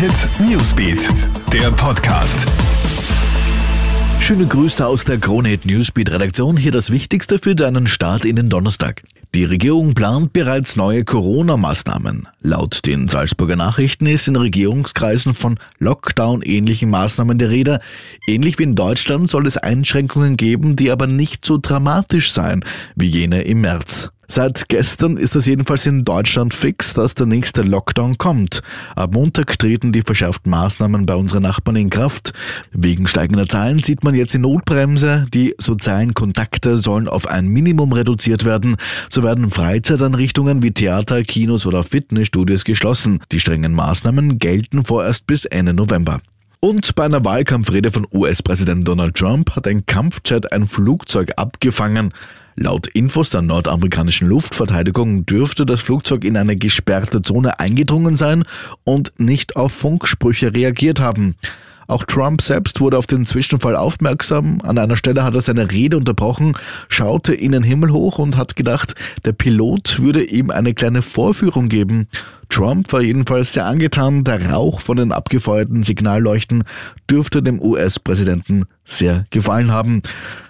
Hit Newsbeat, der Podcast. Schöne Grüße aus der Kronehit Newsbeat Redaktion. Hier das Wichtigste für deinen Start in den Donnerstag. Die Regierung plant bereits neue Corona-Maßnahmen. Laut den Salzburger Nachrichten ist in Regierungskreisen von Lockdown-ähnlichen Maßnahmen der Rede. Ähnlich wie in Deutschland soll es Einschränkungen geben, die aber nicht so dramatisch sein wie jene im März. Seit gestern ist es jedenfalls in Deutschland fix, dass der nächste Lockdown kommt. Ab Montag treten die verschärften Maßnahmen bei unseren Nachbarn in Kraft. Wegen steigender Zahlen sieht man jetzt die Notbremse. Die sozialen Kontakte sollen auf ein Minimum reduziert werden. So werden Freizeitanrichtungen wie Theater, Kinos oder Fitnessstudios geschlossen. Die strengen Maßnahmen gelten vorerst bis Ende November. Und bei einer Wahlkampfrede von US-Präsident Donald Trump hat ein Kampfjet ein Flugzeug abgefangen. Laut Infos der nordamerikanischen Luftverteidigung dürfte das Flugzeug in eine gesperrte Zone eingedrungen sein und nicht auf Funksprüche reagiert haben. Auch Trump selbst wurde auf den Zwischenfall aufmerksam. An einer Stelle hat er seine Rede unterbrochen, schaute in den Himmel hoch und hat gedacht, der Pilot würde ihm eine kleine Vorführung geben. Trump war jedenfalls sehr angetan. Der Rauch von den abgefeuerten Signalleuchten dürfte dem US-Präsidenten sehr gefallen haben.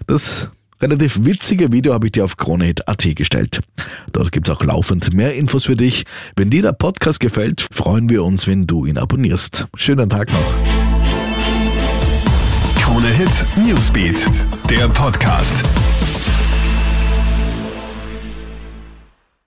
Das relativ witzige Video habe ich dir auf KroneHit.at gestellt. Dort gibt's auch laufend mehr Infos für dich. Wenn dir der Podcast gefällt, freuen wir uns, wenn du ihn abonnierst. Schönen Tag noch. KroneHit Newsbeat, der Podcast.